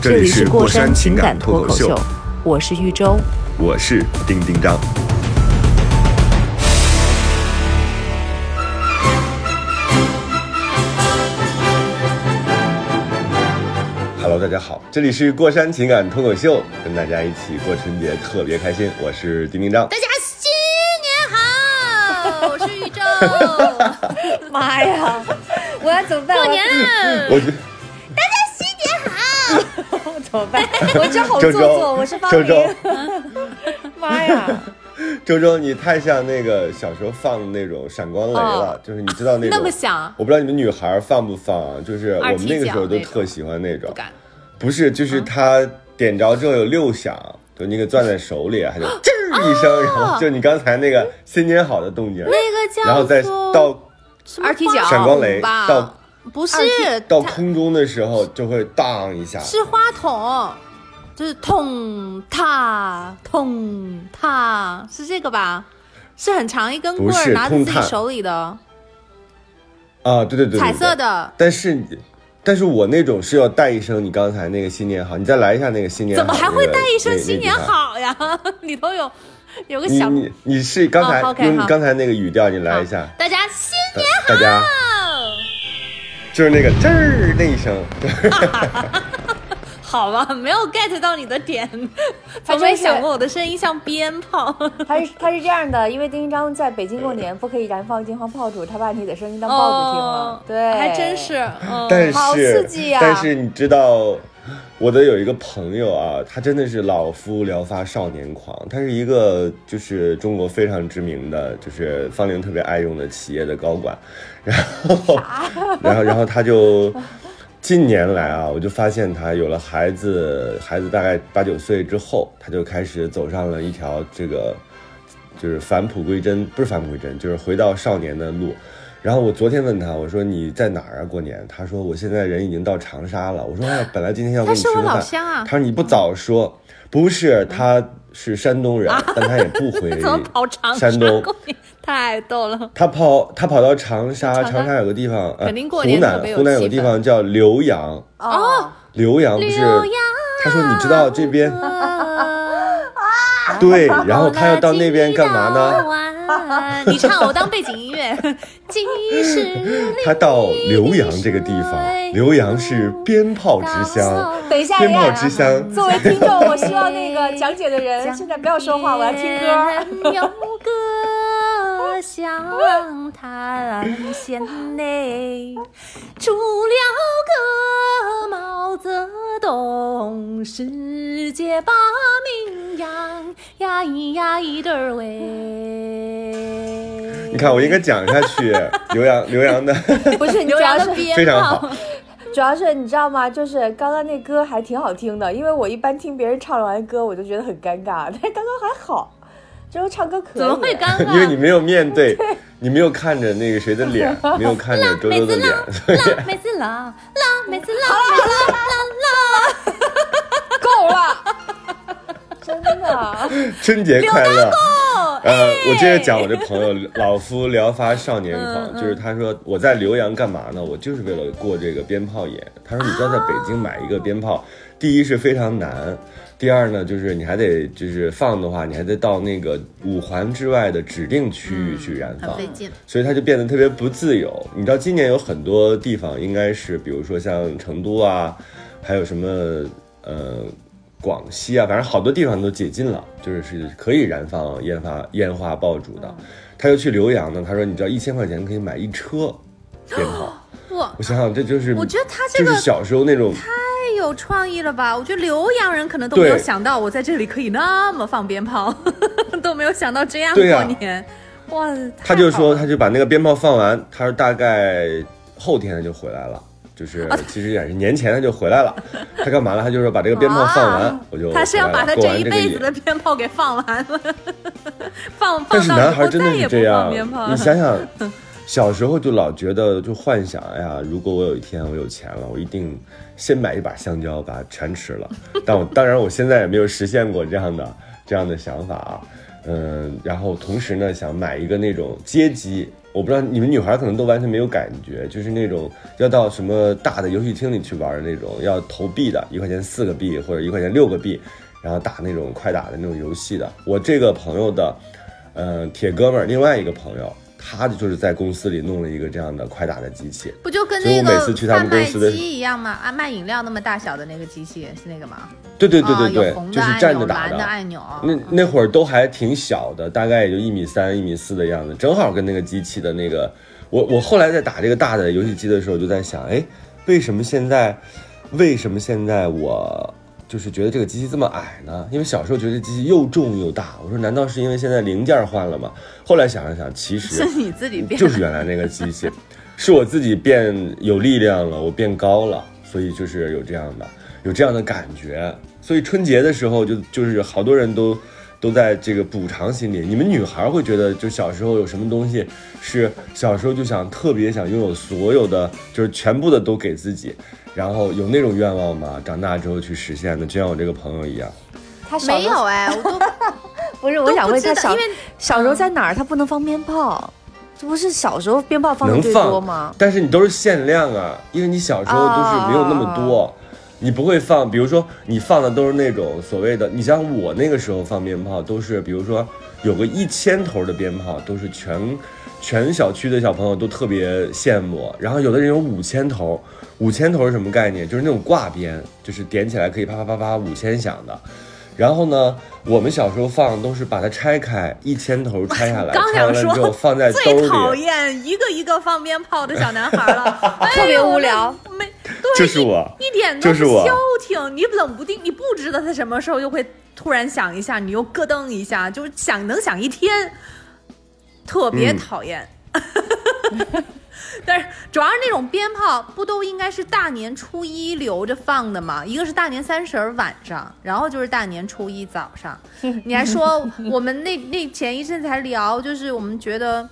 这这里里是过山情感脱口秀，我是豫州。我是丁丁张。Hello，大家好，这里是过山情感脱口秀，跟大家一起过春节，特别开心。我是丁丁张大。家新年好，我是玉州。妈呀！我要怎么办？过年了，我觉怎么办？我这好周周做作，我是方周周。妈呀！周周，你太像那个小时候放那种闪光雷了，哦就是你知道那种那么响我不知道你们女孩放不放啊？就是我们那个时候都特喜欢那种不，敢。不是，就是它点着之后有六响，就你给攥在手里，还就吱一声，然后就你刚才那个新年好的动静，那个叫然后再到什么二踢脚闪光雷到不是到空中的时候就会荡一下，是花筒，就是痛踏痛踏，是这个吧？是很长一根棍儿，拿在自己手里的，啊，对对对，对彩色。的。但是，但是我那种是要带一声你刚才那个新年好，你再来一下那个新年好怎么，还会带一声新年？好呀？里头有有个小你你你是刚才用你刚才那个语调，你来一下，大家新年大家好。就是那个吱儿那一声，好吧，没有 get 到你的点，从没想过我的声音像鞭炮。他是他是这样的，因为丁一章在北京过年不可以燃放金黄炮竹，他把你的声音当爆竹听了。哦对，还真是。嗯但好刺激呀但是你知道，我的有一个朋友啊，他真的是老夫聊发少年狂，他是一个就是中国非常知名的，就是方玲特别爱用的企业的高管，然后然后然后他就。近年来啊，我就发现他有了孩子，孩子大概八九岁之后，他就开始走上了一条这个就是返璞归真，不是返璞归真，就是回到少年的路。然后我昨天问他，我说你在哪儿啊？过年？他说我现在人已经到长沙了。我说哎，本来今天要跟你吃他是我个饭。老乡啊他说你不早说，不是，他是山东人，但他也不回 山东。太逗了。他跑他跑到长沙，长沙有个地方，呃肯定过湖南湖南有个地方叫浏阳，哦，浏阳不是？他说你知道这边啊 对，然后他要到那边干嘛呢？呢？你唱，我当背景音乐。即使 他到浏阳这个地方，浏阳是鞭炮之乡，等一下鞭炮呀，之乡。作为 听众，我希望那个讲解的人现在不要说话，我要听歌。有个湘潭县内，出了个毛泽东，世界把名扬，呀咿呀咿得儿喂。你看，我应该讲下去，刘洋，刘洋的 不是，你主要是非常好，主要是你知道吗？就是刚刚那歌还挺好听的，因为我一般听别人唱完歌，我就觉得很尴尬，但刚刚还好，就是唱歌可以。怎么会尴尬？因为你没有面对，你没有看着那个谁的脸，没有看着周周的脸，所以啦，每次啦啦，每次啦，每次啦啦啦。够了，真的。春节快乐。呃，我接着讲我这朋友老夫聊发少年狂，就是他说我在浏阳干嘛呢？我就是为了过这个鞭炮眼。他说你知道在北京买一个鞭炮，第一是非常难，第二呢就是你还得就是放的话，你还得到那个五环之外的指定区域去燃放，很费劲。所以它就变得特别不自由。你知道今年有很多地方应该是，比如说像成都啊，还有什么呃广西啊，反正好多地方都解禁了，就是是可以燃放烟花烟花爆竹的。他又去浏阳呢，他说你知道一千块钱可以买一车鞭炮。哇，我想想，这就是我觉得他这个就是小时候那种太有创意了吧！我觉得浏阳人可能都没有想到，我在这里可以那么放鞭炮，都没有想到这样过年。哇，他就说，他就把那个鞭炮放完，他说大概后天他就回来了，就是其实也是年前他就回来了，他干嘛了？他就说把这个鞭炮放完，啊我就他是要把他这一辈子的鞭炮给放完了，放但是放到以后男孩真的再也不放是这样鞭炮了，你想想，小时候就老觉得就幻想，哎呀，如果我有一天我有钱了，我一定先买一把香蕉，把它全吃了。但我当然我现在也没有实现过这样的 这样的想法啊，嗯，然后同时呢，想买一个那种街机。我不知道你们女孩可能都完全没有感觉，就是那种要到什么大的游戏厅里去玩的那种，要投币的，一块钱四个币或者一块钱六个币，然后打那种快打的那种游戏的。我这个朋友的，呃，铁哥们儿，另外一个朋友，他就是在公司里弄了一个这样的快打的机器。不就跟那个贩卖机一样吗？啊，卖饮料那么大小的那个机器是那个吗？对对对对对，就是站着打蓝的按钮。那那会儿都还挺小的，大概也就一米三、一米四的样子，正好跟那个机器的那个，我我后来在打这个大的游戏机的时候，就在想，哎，为什么现在，为什么现在我就是觉得这个机器这么矮呢？因为小时候觉得机器又重又大，我说难道是因为现在零件换了吗？后来想了想，其实是你自己变就是原来那个机器，是我自己变有力量了，我变高了，所以就是有这样的有这样的感觉。所以春节的时候就就是好多人都都在这个补偿心理。你们女孩会觉得，就小时候有什么东西是小时候就想特别想拥有所有的，就是全部的都给自己，然后有那种愿望吗？长大之后去实现的，就像我这个朋友一样。他没有哎，我都 不是，我想问他小因为小时候在哪儿？他不能放鞭炮，这不是小时候鞭炮放的最多吗？但是你都是限量啊，因为你小时候都是没有那么多，你不会放。比如说你放的都是那种所谓的，你像我那个时候放鞭炮都是，比如说有个一千头的鞭炮，都是全全小区的小朋友都特别羡慕。然后有的人有五千头，五千头是什么概念？就是那种挂鞭，就是点起来可以啪啪啪啪五千响的。然后呢，我们小时候放都是把它拆开，一千头拆下来，刚拆完了想说之后放在兜最讨。厌一个一个放鞭炮的小男孩了，哎特别无聊。没对，就是我一一点都消停，你冷不丁，你不知道他什么时候就会突然响一下，你又咯噔一下，就是响能响一天，特别嗯讨厌。但是主要是那种鞭炮，不都应该是大年初一留着放的吗？一个是大年三十儿晚上，然后就是大年初一早上。你还说我们那那前一阵才聊，就是我们觉得，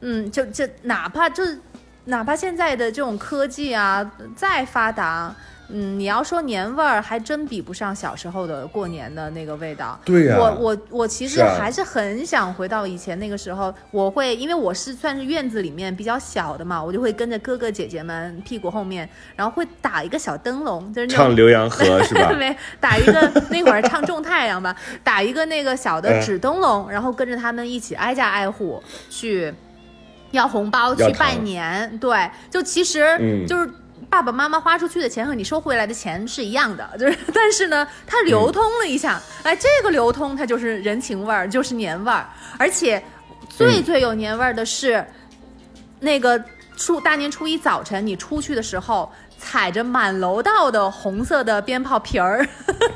嗯，就就哪怕就是哪怕现在的这种科技啊再发达，嗯，你要说年味儿，还真比不上小时候的过年的那个味道。对呀我我我其实还是很想回到以前那个时候，我会因为我是算是院子里面比较小的嘛，我就会跟着哥哥姐姐们屁股后面，然后会打一个小灯笼，就是那种唱 浏阳河是吧？没打一个那会儿唱种太阳吧，打一个那个小的嗯 纸灯笼，然后跟着他们一起挨家挨户去要红包去拜年。对，就其实嗯就是。爸爸妈妈花出去的钱和你收回来的钱是一样的，就是，但是呢，它流通了一下，哎，这个流通它就是人情味儿，就是年味儿，而且最最有年味儿的是，那个初大年初一早晨你出去的时候，踩着满楼道的红色的鞭炮皮儿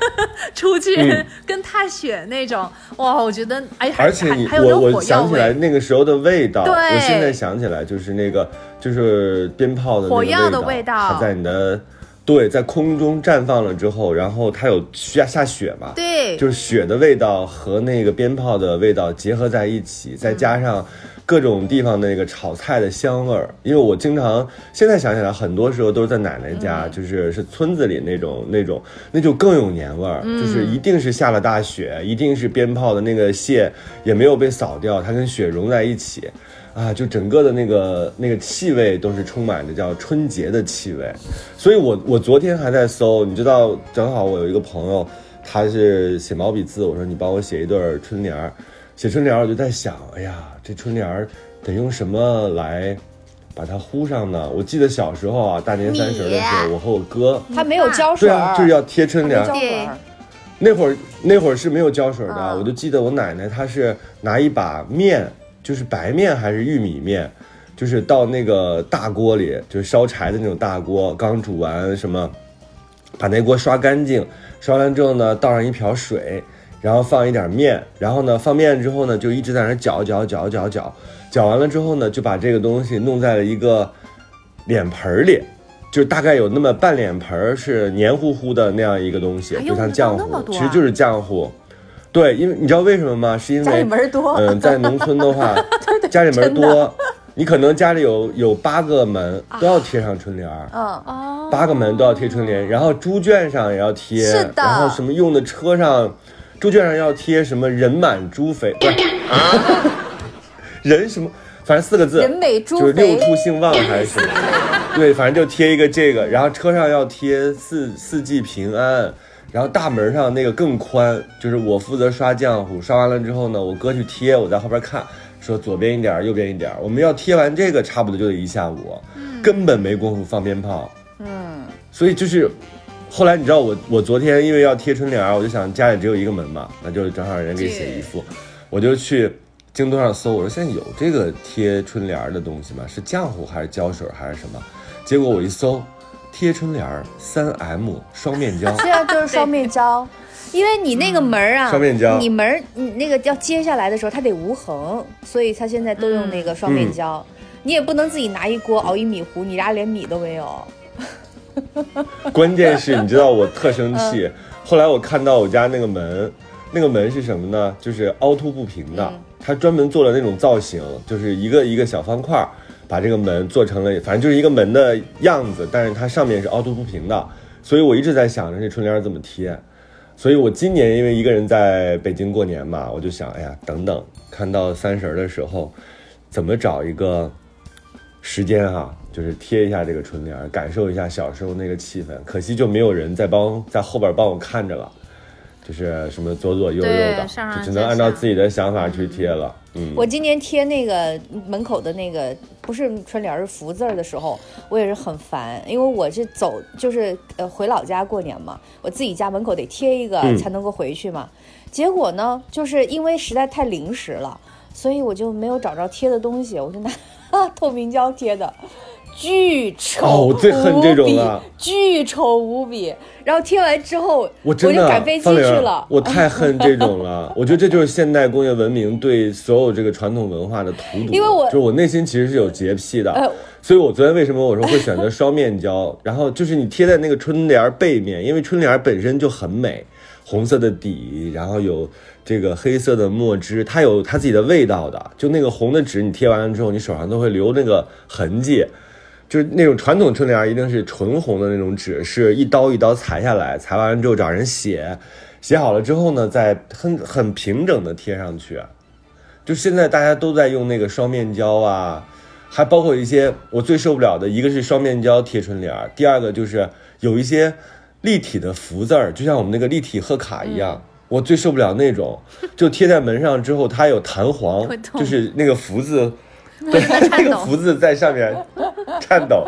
出去，嗯。跟踏雪那种，哇，我觉得哎，而且我我想起来，那个时候的味道，对。我现在想起来就是那个就是鞭炮的那个火药的味味道。它在你的对在空中绽放了之后，然后它有下下雪嘛，对，就是雪的味道和那个鞭炮的味道结合在一起，再加上各种地方的那个炒菜的香味儿。因为我经常现在想起来，很多时候都是在奶奶家，就是是村子里那种那种，那就更有年味儿。就是一定是下了大雪，一定是鞭炮的那个屑也没有被扫掉，它跟雪融在一起。啊，就整个的那个那个气味都是充满着叫春节的气味，所以我我昨天还在搜，你知道，正好我有一个朋友，他是写毛笔字，我说你帮我写一对儿春联儿，写春联儿我就在想，哎呀，这春联儿得用什么来把它糊上呢？我记得小时候啊，大年三十的时候，我和我哥，他没有胶水儿，对啊，就是要贴春联。那会儿那会儿是没有胶水的，啊。我就记得我奶奶她是拿一把面，就是白面还是玉米面，就是到那个大锅里，就是烧柴的那种大锅，刚煮完什么，把那锅刷干净，刷完之后呢，倒上一瓢水，然后放一点面，然后呢放面之后呢，就一直在那搅搅搅搅搅，搅完了之后呢，就把这个东西弄在了一个脸盆儿里。就大概有那么半脸盆儿是黏糊糊的那样一个东西，就像浆糊，其实就是浆糊。对，因为你知道为什么吗？是因为家里门多嗯，在农村的话，家里门多，你可能家里有有八个门都要贴上春联儿。嗯，哦，八个门都要贴春联，然后猪圈上也要贴，是的然后什么用的车上，猪圈上要贴什么人满猪肥，不是，人什么，反正四个字，人美猪就是六畜兴旺还是什么，对，反正就贴一个这个，然后车上要贴四四季平安。然后大门上那个更宽，就是我负责刷浆糊，刷完了之后呢，我哥去贴，我在后边看，说左边一点，右边一点。我们要贴完这个，差不多就得一下午，根本没工夫放鞭炮。嗯，所以就是，后来你知道我我昨天因为要贴春联儿，我就想家里只有一个门嘛，那就正好有人给写一副，我就去京东上搜，我说现在有这个贴春联儿的东西吗？是浆糊还是胶水还是什么？结果我一搜，贴春联儿三 M 双面胶。这样就是双面胶。因为你那个门儿啊，双面胶你门儿你那个要接下来的时候，它得无痕，所以它现在都用那个双面胶。你也不能自己拿一锅熬一米糊，你家连米都没有。关键是你知道我特生气，后来我看到我家那个门，那个门是什么呢？就是凹凸不平的，它专门做了那种造型，就是一个一个小方块，把这个门做成了，反正就是一个门的样子，但是它上面是凹凸不平的，所以我一直在想着这春联怎么贴。所以我今年因为一个人在北京过年嘛，我就想，哎呀，等等，看到三十儿的时候，怎么找一个时间哈、就是贴一下这个春联，感受一下小时候那个气氛。可惜就没有人在帮在后边帮我看着了，就是什么左左右右的，上上就只能按照自己的想法去贴了。嗯，我今年贴那个门口的那个不是春联是福字儿的时候，我也是很烦，因为我是走就是呃回老家过年嘛，我自己家门口得贴一个嗯才能够回去嘛。结果呢，就是因为实在太临时了，所以我就没有找着贴的东西，我就拿 透明胶贴的。巨丑，哦我最恨这种了巨丑无比。然后贴完之后，我真的就赶飞机方玲儿去了。我太 恨这种了。我觉得这就是现代工业文明对所有这个传统文化的荼毒。因为我就是我内心其实是有洁癖的，呃所以我昨天为什么我说会选择双面胶？然后就是你贴在那个春联儿背面，因为春联儿本身就很美，红色的底，然后有这个黑色的墨汁，它有它自己的味道的。就那个红的纸，你贴完了之后，你手上都会留那个痕迹。就是那种传统春联一定是纯红的那种纸，是一刀一刀裁下来，裁完了之后找人写，写好了之后呢，再很很平整的贴上去。就现在大家都在用那个双面胶啊，还包括一些我最受不了的，一个是双面胶贴春联，第二个就是有一些立体的福字儿，就像我们那个立体贺卡一样。我最受不了那种，就贴在门上之后，它有弹簧就是那个福字，对，那个福字在上面 颤抖。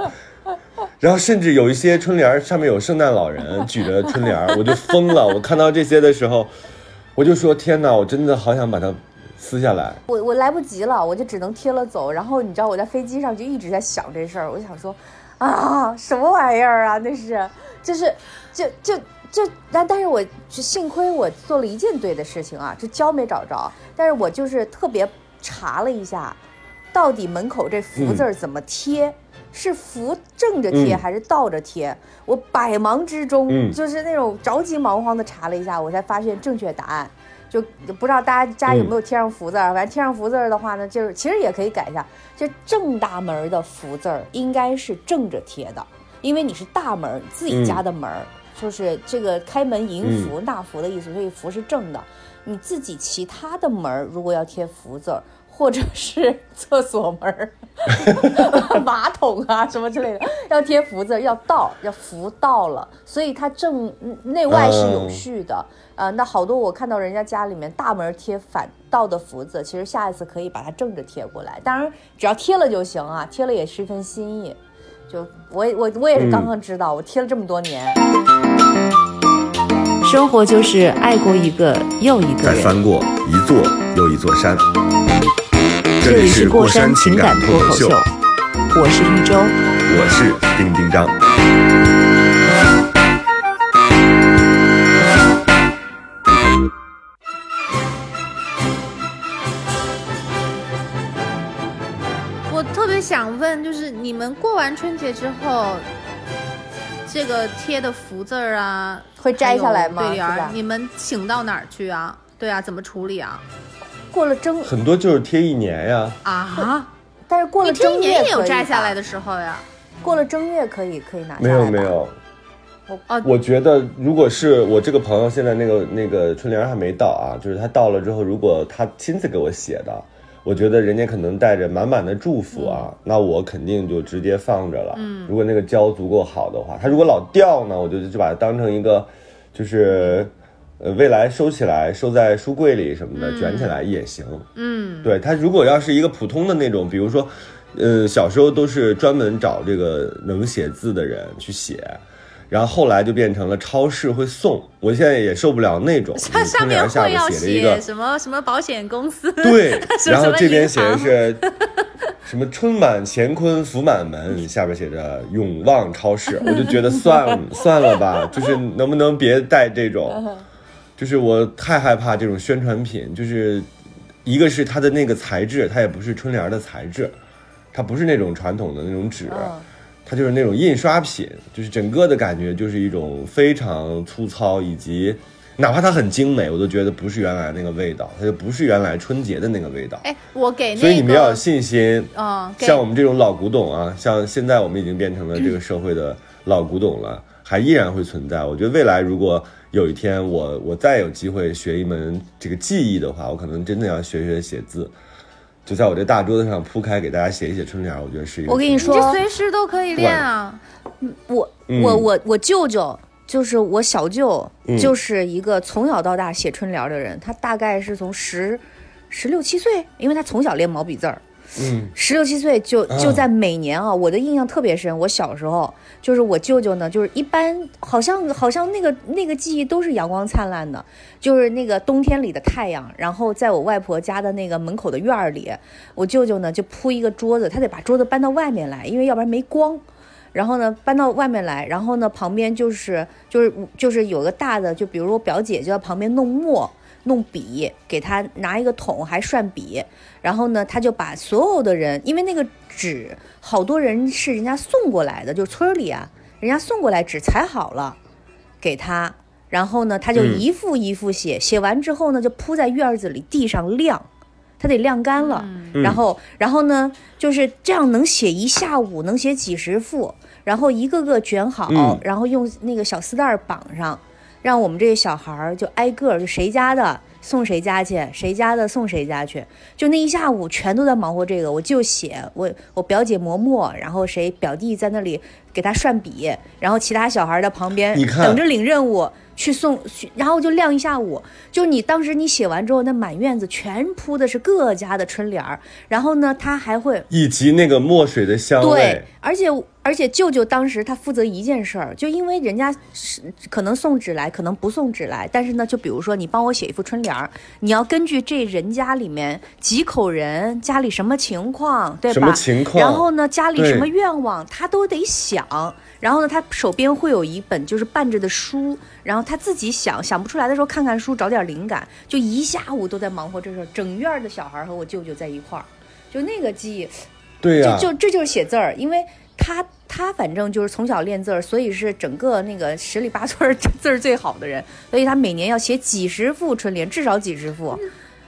然后甚至有一些春联儿上面有圣诞老人 举着春联儿，我就疯了。我看到这些的时候，我就说天哪，我真的好想把它撕下来。我我来不及了，我就只能贴了走。然后你知道我在飞机上就一直在想这事儿，我就想说，啊，什么玩意儿啊？那是，就是，就就就，但但是我就幸亏我做了一件对的事情啊，这胶没找着，但是我就是特别查了一下，到底门口这福字儿怎么贴。是福正着贴嗯还是倒着贴？我百忙之中，嗯就是那种着急忙慌的查了一下，我才发现正确答案。就不知道大家家有没有贴上福字儿，反正贴上福字儿的话呢，就是其实也可以改一下，就正大门儿的福字儿应该是正着贴的，因为你是大门自己家的门儿，就是这个开门迎福、纳福的意思，所以福是正的。你自己其他的门儿如果要贴福字儿，或者是厕所门儿、马桶啊什么之类的，要贴福字，要倒，要福到了，所以它正内外是有嗯序的。呃，那好多我看到人家家里面大门贴反倒的福字，其实下一次可以把它正着贴过来。当然，只要贴了就行啊，贴了也是一份心意。就我我我也是刚刚知道，我贴了这么多年。生活就是爱过一个又一个人。再翻过一座又一座山。这里是过山情感脱口秀，我是一周。我是丁丁张。想问，就是你们过完春节之后，这个贴的福字儿啊，会摘下来吗对联儿，你们请到哪儿去啊？对啊，怎么处理啊？过了正，很多就是贴一年呀，啊，但是过了你这一正月年也有摘下来的时候呀。过了正月可以可以拿下没来没有没有。哦我觉得如果是我这个朋友现在那个那个春联还没到啊，就是他到了之后，如果他亲自给我写的，我觉得人家可能带着满满的祝福啊，那我肯定就直接放着了。嗯，如果那个胶足够好的话，它如果老掉呢，我就就把它当成一个，就是。呃，未来收起来，收在书柜里什么的，卷起来也行。嗯，对它，如果要是一个普通的那种，比如说，呃，小时候都是专门找这个能写字的人去写，然后后来就变成了超市会送。我现在也受不了那种，它上面写了一个什么什么保险公司，对，然后这边写的是 什么“春满乾坤福满门”，下边写着“永旺超市”，我就觉得算了算了吧，就是能不能别带这种，就是我太害怕这种宣传品，就是一个是它的那个材质，它也不是春联的材质，它不是那种传统的那种纸。嗯它就是那种印刷品，就是整个的感觉就是一种非常粗糙，以及哪怕它很精美，我都觉得不是原来那个味道，它就不是原来春节的那个味道。哎，我给那个，所以你们要有信心，嗯，给像我们这种老古董啊，像现在我们已经变成了这个社会的老古董了，还依然会存在。我觉得未来如果有一天我我再有机会学一门这个技艺的话，我可能真的要学学写字，就在我这大桌子上铺开给大家写一写春联，我觉得是一个。我跟你你说这随时都可以练啊。我嗯我我我舅舅就是我小舅，嗯就是一个从小到大写春联的人。他大概是从十十六七岁，因为他从小练毛笔字儿，嗯十六七岁就啊就在每年啊，我的印象特别深。我小时候就是我舅舅呢，就是一般好像好像那个那个记忆都是阳光灿烂的，就是那个冬天里的太阳。然后在我外婆家的那个门口的院儿里，我舅舅呢就铺一个桌子，他得把桌子搬到外面来，因为要不然没光。然后呢，搬到外面来，然后呢，旁边就是就是就是有个大的，就比如我表姐就在旁边弄墨、弄笔，给他拿一个桶，还涮笔。然后呢，他就把所有的人，因为那个纸好多人是人家送过来的，就是村里啊，人家送过来纸裁好了，给他。然后呢，他就嗯一幅一幅写，写完之后呢，就铺在院子里地上晾，他得晾干了。嗯然后，然后呢，就是这样能写一下午，能写几十幅，然后一个个卷好，嗯然后用那个小丝带绑上，让我们这些小孩儿就挨个儿就谁家的送谁家去，谁家的送谁家去，就那一下午全都在忙活这个。我就写我我表姐磨墨，然后谁表弟在那里给他涮笔，然后其他小孩儿在旁边等着领任务。去送，去然后就晾一下午。就你当时你写完之后，那满院子全铺的是各家的春联儿，然后呢，他还会以及那个墨水的香味对，，而且而且舅舅当时他负责一件事儿，就因为人家是可能送纸来，可能不送纸来，但是呢，就比如说你帮我写一副春联儿，你要根据这人家里面几口人，家里什么情况，对吧？什么情况然后呢，家里什么愿望，他都得想。然后呢，他手边会有一本就是伴着的书，然后他自己想想不出来的时候看看书，找点灵感，就一下午都在忙活这事儿。整院儿的小孩儿和我舅舅在一块儿，就那个记忆，对呀、就就这就是写字儿，因为他他反正就是从小练字儿，所以是整个那个十里八村字儿最好的人，所以他每年要写几十副春联，至少几十副。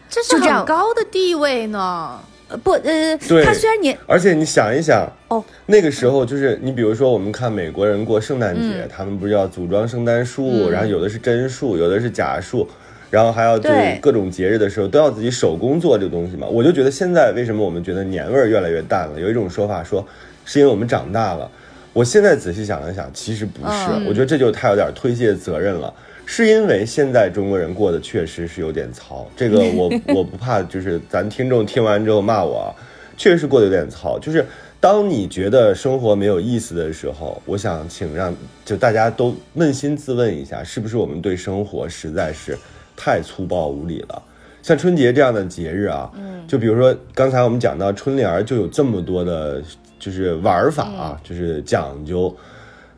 这是很高的地位呢。呃，不，呃，对他虽然年而且你想一想，哦，那个时候就是你比如说，我们看美国人过圣诞节，嗯他们不是要组装圣诞树，然后有的是真树，有的是假树，然后还要对各种节日的时候都要自己手工做这个东西嘛。我就觉得现在为什么我们觉得年味儿越来越淡了？有一种说法说，是因为我们长大了。我现在仔细想了想，其实不是，嗯我觉得这就太有点推卸责任了。是因为现在中国人过得确实是有点糙，这个我 我不怕，就是咱听众听完之后骂我啊，确实是过得有点糙。就是当你觉得生活没有意思的时候，我想请让就大家都扪心自问一下，是不是我们对生活实在是太粗暴无理了？像春节这样的节日啊，就比如说刚才我们讲到春联儿，就有这么多的，就是玩法啊，就是讲究。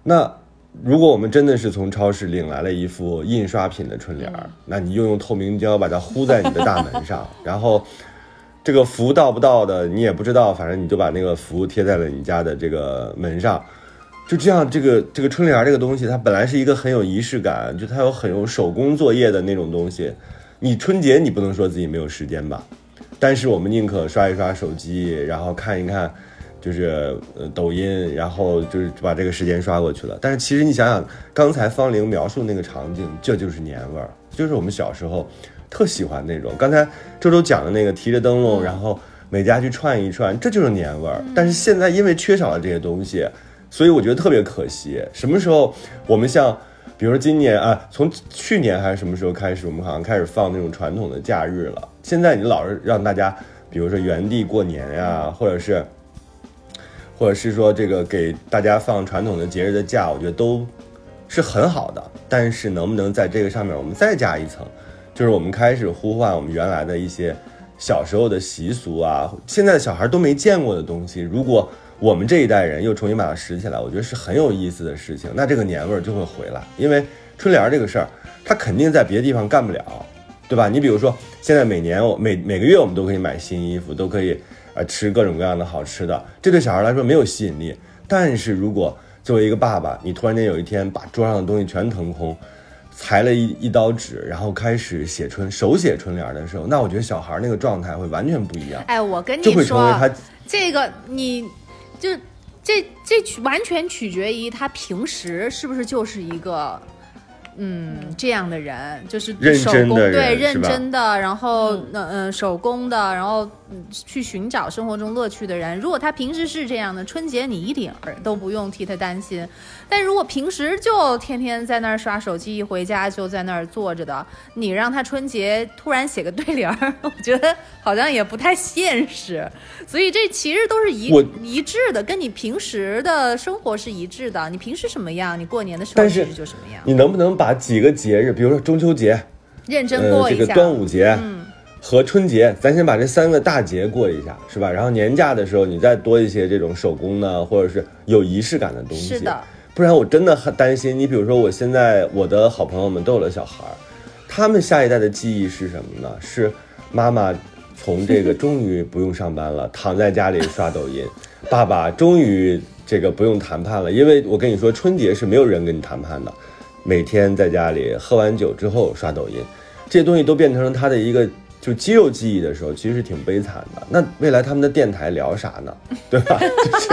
那如果我们真的是从超市领来了一副印刷品的春联儿，那你又用透明胶把它糊在你的大门上，然后这个福到不到的你也不知道，反正你就把那个福贴在了你家的这个门上。就这样，这个这个春联这个东西，它本来是一个很有仪式感，就它有很有手工作业的那种东西。你春节你不能说自己没有时间吧？但是我们宁可刷一刷手机，然后看一看，就是呃抖音，然后就是把这个时间刷过去了。但是其实你想想，刚才方玲描述那个场景，这就是年味儿，就是我们小时候特喜欢那种。刚才周周讲的那个提着灯笼，然后每家去串一串，这就是年味儿。但是现在因为缺少了这些东西，所以我觉得特别可惜。什么时候我们像？比如说今年啊，从去年还是什么时候开始，我们好像开始放那种传统的假日了。现在你老是让大家，比如说原地过年呀，或者是，或者是说这个给大家放传统的节日的假，我觉得都是很好的。但是能不能在这个上面我们再加一层，就是我们开始呼唤我们原来的一些小时候的习俗啊，现在的小孩都没见过的东西，如果。我们这一代人又重新把它拾起来，我觉得是很有意思的事情。那这个年味儿就会回来，因为春联这个事儿，它肯定在别的地方干不了，对吧？你比如说，现在每年我每每个月我们都可以买新衣服，都可以呃吃各种各样的好吃的，这对小孩来说没有吸引力。但是如果作为一个爸爸，你突然间有一天把桌上的东西全腾空，裁了一一刀纸，然后开始写春手写春联的时候，那我觉得小孩那个状态会完全不一样。哎，我跟你说，就会成为他这个你。就这这取完全取决于他平时是不是就是一个。嗯，这样的人就是手工对认真的，然后嗯嗯手工的，然后去寻找生活中乐趣的人。如果他平时是这样的，春节你一点儿都不用替他担心。但如果平时就天天在那儿刷手机，一回家就在那儿坐着的，你让他春节突然写个对联儿，我觉得好像也不太现实。所以这其实都是一一致的，跟你平时的生活是一致的。你平时什么样，你过年的时候其实就什么样。你能不能把？把几个节日，比如说中秋节，认真过一下；这个端午节，嗯，和春节，咱先把这三个大节过一下，是吧？然后年假的时候，你再多一些这种手工呢，或者是有仪式感的东西。是的，不然我真的很担心。你比如说，我现在我的好朋友们都有了小孩儿，他们下一代的记忆是什么呢？是妈妈从这个 终于不用上班了，躺在家里刷抖音；爸爸终于这个不用谈判了，因为我跟你说，春节是没有人跟你谈判的。每天在家里喝完酒之后刷抖音，这些东西都变成了他的一个就肌肉记忆的时候，其实是挺悲惨的。那未来他们的电台聊啥呢？对吧？就是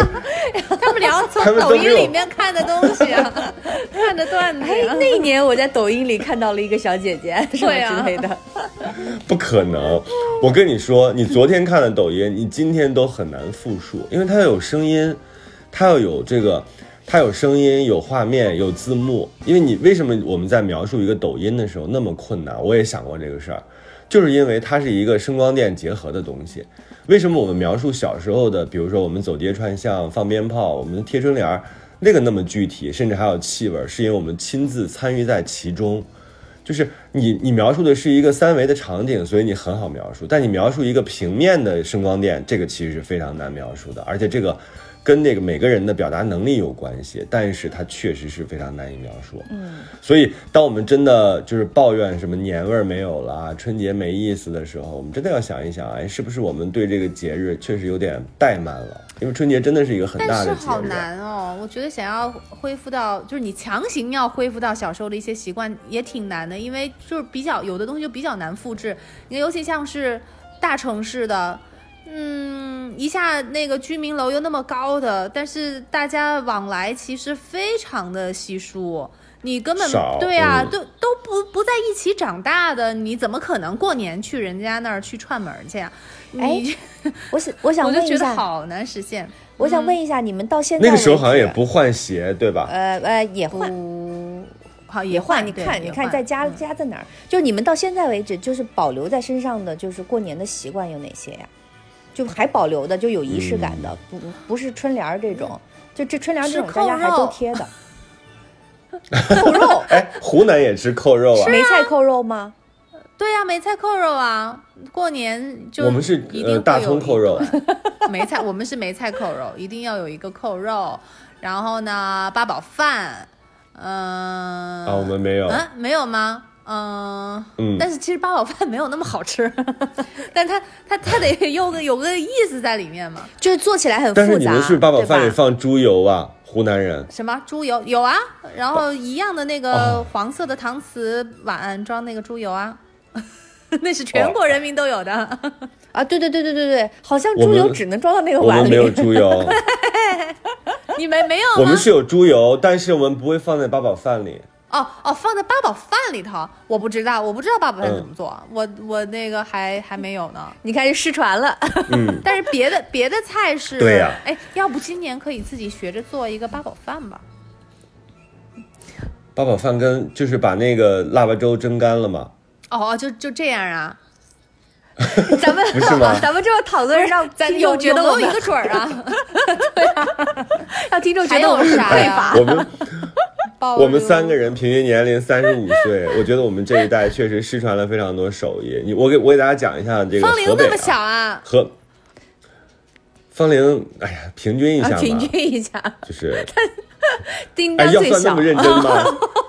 他们聊从抖音里面看的东西啊，看的段子。哎，那一年我在抖音里看到了一个小姐姐什么之类的。不可能！我跟你说，你昨天看的抖音，你今天都很难复述，因为它要有声音，它要有这个。它有声音、有画面、有字幕，因为你为什么我们在描述一个抖音的时候那么困难？我也想过这个事儿，就是因为它是一个声光电结合的东西。为什么我们描述小时候的，比如说我们走街串巷、放鞭炮、我们贴春联儿，那个那么具体，甚至还有气味，是因为我们亲自参与在其中。就是你你描述的是一个三维的场景，所以你很好描述，但你描述一个平面的声光电，这个其实是非常难描述的，而且这个。跟那个每个人的表达能力有关系，但是它确实是非常难以描述。嗯，所以当我们真的就是抱怨什么年味儿没有了，春节没意思的时候，我们真的要想一想，哎，是不是我们对这个节日确实有点怠慢了？因为春节真的是一个很大的节日。但是好难哦，我觉得想要恢复到，就是你强行要恢复到小时候的一些习惯也挺难的，因为就是比较有的东西就比较难复制。你尤其像是大城市的。嗯，一下那个居民楼又那么高的，但是大家往来其实非常的稀疏，你根本对啊，都都不不在一起长大的，你怎么可能过年去人家那儿去串门去啊？哎，我想我想问一下，好难实现。我想问一下，你们到现在那个时候好像也不换鞋，对吧？呃呃，也换，好也换。你看，你看在家家在哪儿？就你们到现在为止，就是保留在身上的，就是过年的习惯有哪些呀？就还保留的，就有仪式感的，不不是春联儿这种，就这春联这种大家还都贴的。扣肉，哎，湖南也吃扣肉啊？梅菜扣肉吗？对呀，梅菜扣肉啊，过年就我们是呃大葱扣肉，梅菜我们是梅菜扣肉，一定要有一个扣肉，然后呢八宝饭，嗯。啊我们没有，嗯没有吗？嗯嗯但是其实八宝饭没有那么好吃，但它它它得 有个有个意思在里面嘛。就是做起来很复杂。但是你们是不是八宝饭里放猪油啊？湖南人什么猪油有啊？然后一样的那个哦黄色的搪瓷碗装那个猪油啊，那是全国人民都有的。啊？对对对对对对，好像猪油只能装到那个碗里。们没有猪油，你们没有？我们是有猪油，但是我们不会放在八宝饭里。哦哦，放在八宝饭里头，我不知道，我不知道八宝饭嗯怎么做，我我那个还还没有呢。你看这失传了。嗯，但是别的别的菜是，对呀哎，要不今年可以自己学着做一个八宝饭吧？八宝饭跟就是把那个腊八粥蒸干了嘛。哦哦，就就这样啊？咱们不是吗咱们这么讨论让咱听有觉得我们一个准儿 啊？让听众觉得我们很啥呀匮乏。我们包我们三个人平均年龄三十五岁，我觉得我们这一代确实失传了非常多手艺。你我给我给大家讲一下这个方北、啊、那么小啊？河方玲，哎呀，平均一下吧，啊，平均一下，就是叮哎，当最小要算那么。认真吗？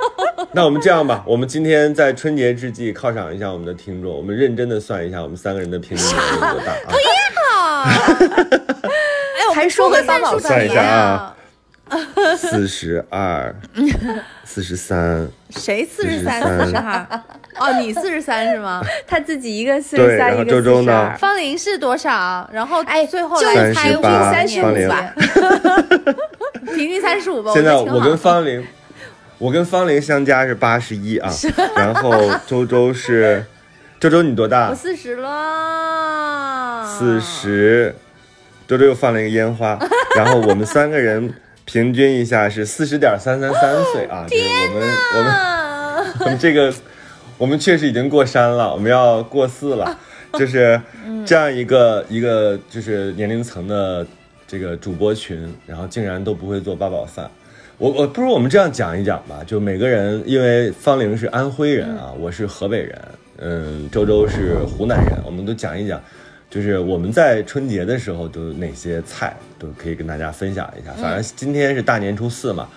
那我们这样吧，我们今天在春节之际犒赏一下我们的听众，我们认真的算一下我们三个人的平均年龄多大啊？哎，我们还说回出个算八宝术算一下啊，四十二，四十三，谁四十三、四十二？哦，你四十三是吗？他自己一个四十三，一个然后周周呢方玲是多少？然后哎最后就来猜平均三十五吧。平均三十五吧。现在我跟方玲，我跟方玲相加是八十一啊，然后周周是，周周你多大我？四十了，四。十，周周又放了一个烟花，然后我们三个人平均一下是四十点三三三岁啊，就是我们我们啊，我们 这个我们确实已经过山了，我们要过四了，就是这样一个一个就是年龄层的这个主播群，然后竟然都不会做八宝饭。我我不如我们这样讲一讲吧，就每个人，因为方玲是安徽人啊，我是河北人，嗯，周周是湖南人，我们都讲一讲，就是我们在春节的时候都有哪些菜都可以跟大家分享一下。反正今天是大年初四嘛，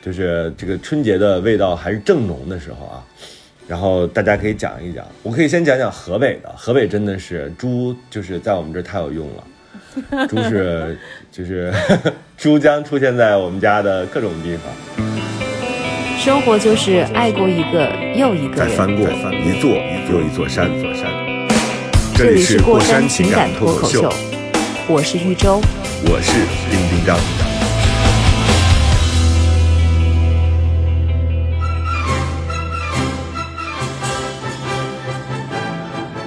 就是这个春节的味道还是正浓的时候啊。然后大家可以讲一讲，我可以先讲讲河北的。河北真的是猪，就是在我们这儿太有用了。猪是就是 猪将出现在我们家的各种地方，生活就是爱过一个又一个人。再翻过一座又一座山，座山。这里是过山情感脱口秀，我是玉州。我是丁丁张。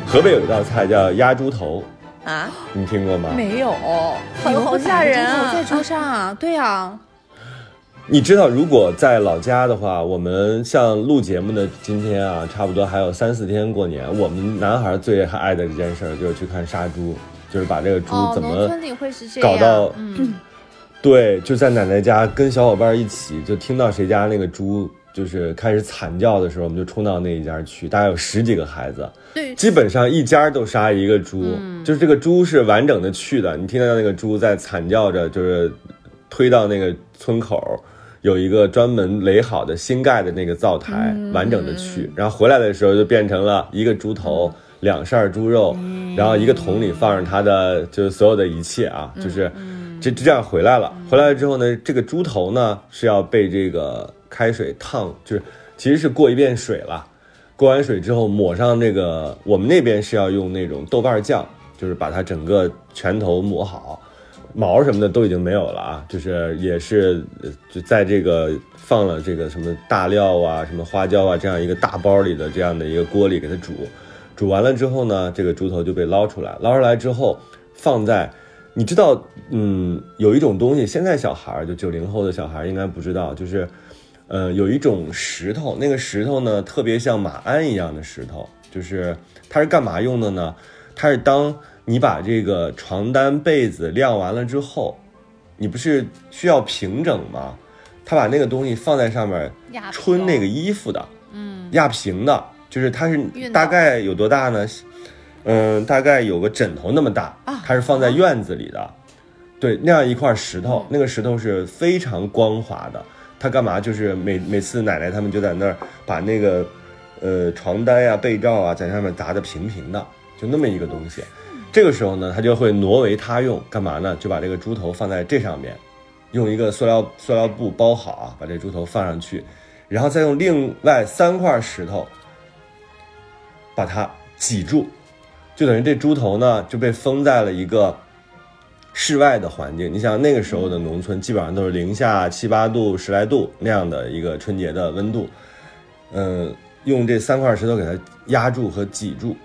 河北有一道菜叫鸭猪头，啊，你听过吗？没有，好好吓人啊。在桌上啊，对啊，你知道，如果在老家的话，我们像录节目的今天啊，差不多还有三四天过年。我们男孩最爱的一件事儿就是去看杀猪，就是把这个猪哦，怎么村里会是这，搞到嗯，对，就在奶奶家跟小伙伴一起，就听到谁家那个猪就是开始惨叫的时候，我们就冲到那一家去，大概有十几个孩子，对，基本上一家都杀一个猪，嗯就是这个猪是完整的去的，你听到那个猪在惨叫着，就是推到那个村口。有一个专门垒好的新盖的那个灶台，嗯。完整的去，然后回来的时候就变成了一个猪头、两扇猪肉，嗯。然后一个桶里放着它的就是所有的一切啊，嗯就是这这样回来了。回来了之后呢，这个猪头呢是要被这个开水烫，就是其实是过一遍水了。过完水之后抹上那个，我们那边是要用那种豆瓣酱，就是把它整个全头抹好，毛什么的都已经没有了啊，就是也是就在这个放了这个什么大料啊、什么花椒啊这样一个大包里的这样的一个锅里给它煮，煮完了之后呢，这个猪头就被捞出来，捞出来之后放在。你知道，嗯，有一种东西，现在小孩儿就九零后的小孩儿应该不知道，就是，呃，有一种石头，那个石头呢特别像马鞍一样的石头，就是它是干嘛用的呢？它是当你把这个床单被子晾完了之后，你不是需要平整吗？他把那个东西放在上面压春那个衣服的，嗯，压平的，就是它是大概有多大呢？嗯，大概有个枕头那么大，啊它是放在院子里的。对，那样一块石头，那个石头是非常光滑的。他干嘛？就是每每次奶奶他们就在那儿把那个呃床单呀、被罩啊，在上面砸的平平的，就那么一个东西。这个时候呢，他就会挪为他用，干嘛呢？就把这个猪头放在这上面，用一个塑料塑料布包好啊，把这猪头放上去，然后再用另外三块石头把它挤住，就等于这猪头呢就被封在了一个室外的环境。你想那个时候的农村，基本上都是零下七八度、十来度那样的一个春节的温度，嗯，用这三块石头给它压住和挤住。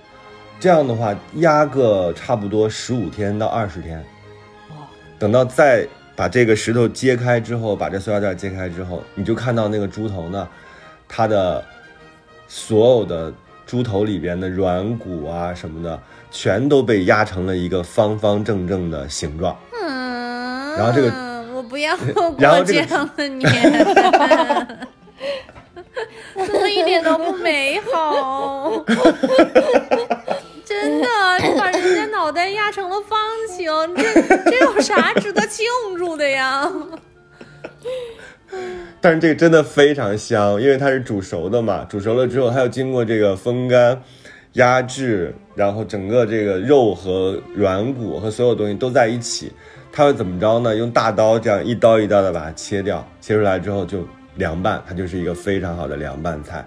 这样的话，压个差不多十五天到二十天，等到再把这个石头揭开之后，把这塑料袋揭开之后，你就看到那个猪头呢，它的所有的猪头里边的软骨啊什么的，全都被压成了一个方方正正的形状。嗯，然后这个我不要然后这个过这样的年，怎么一点都不美好？脑袋压成了方形，这这有啥值得庆祝的呀？但是这个真的非常香，因为它是煮熟的嘛，煮熟了之后，它要经过这个风干、压制，然后整个这个肉和软骨和所有东西都在一起。它会怎么着呢？用大刀这样一刀一刀的把它切掉，切出来之后就凉拌，它就是一个非常好的凉拌菜。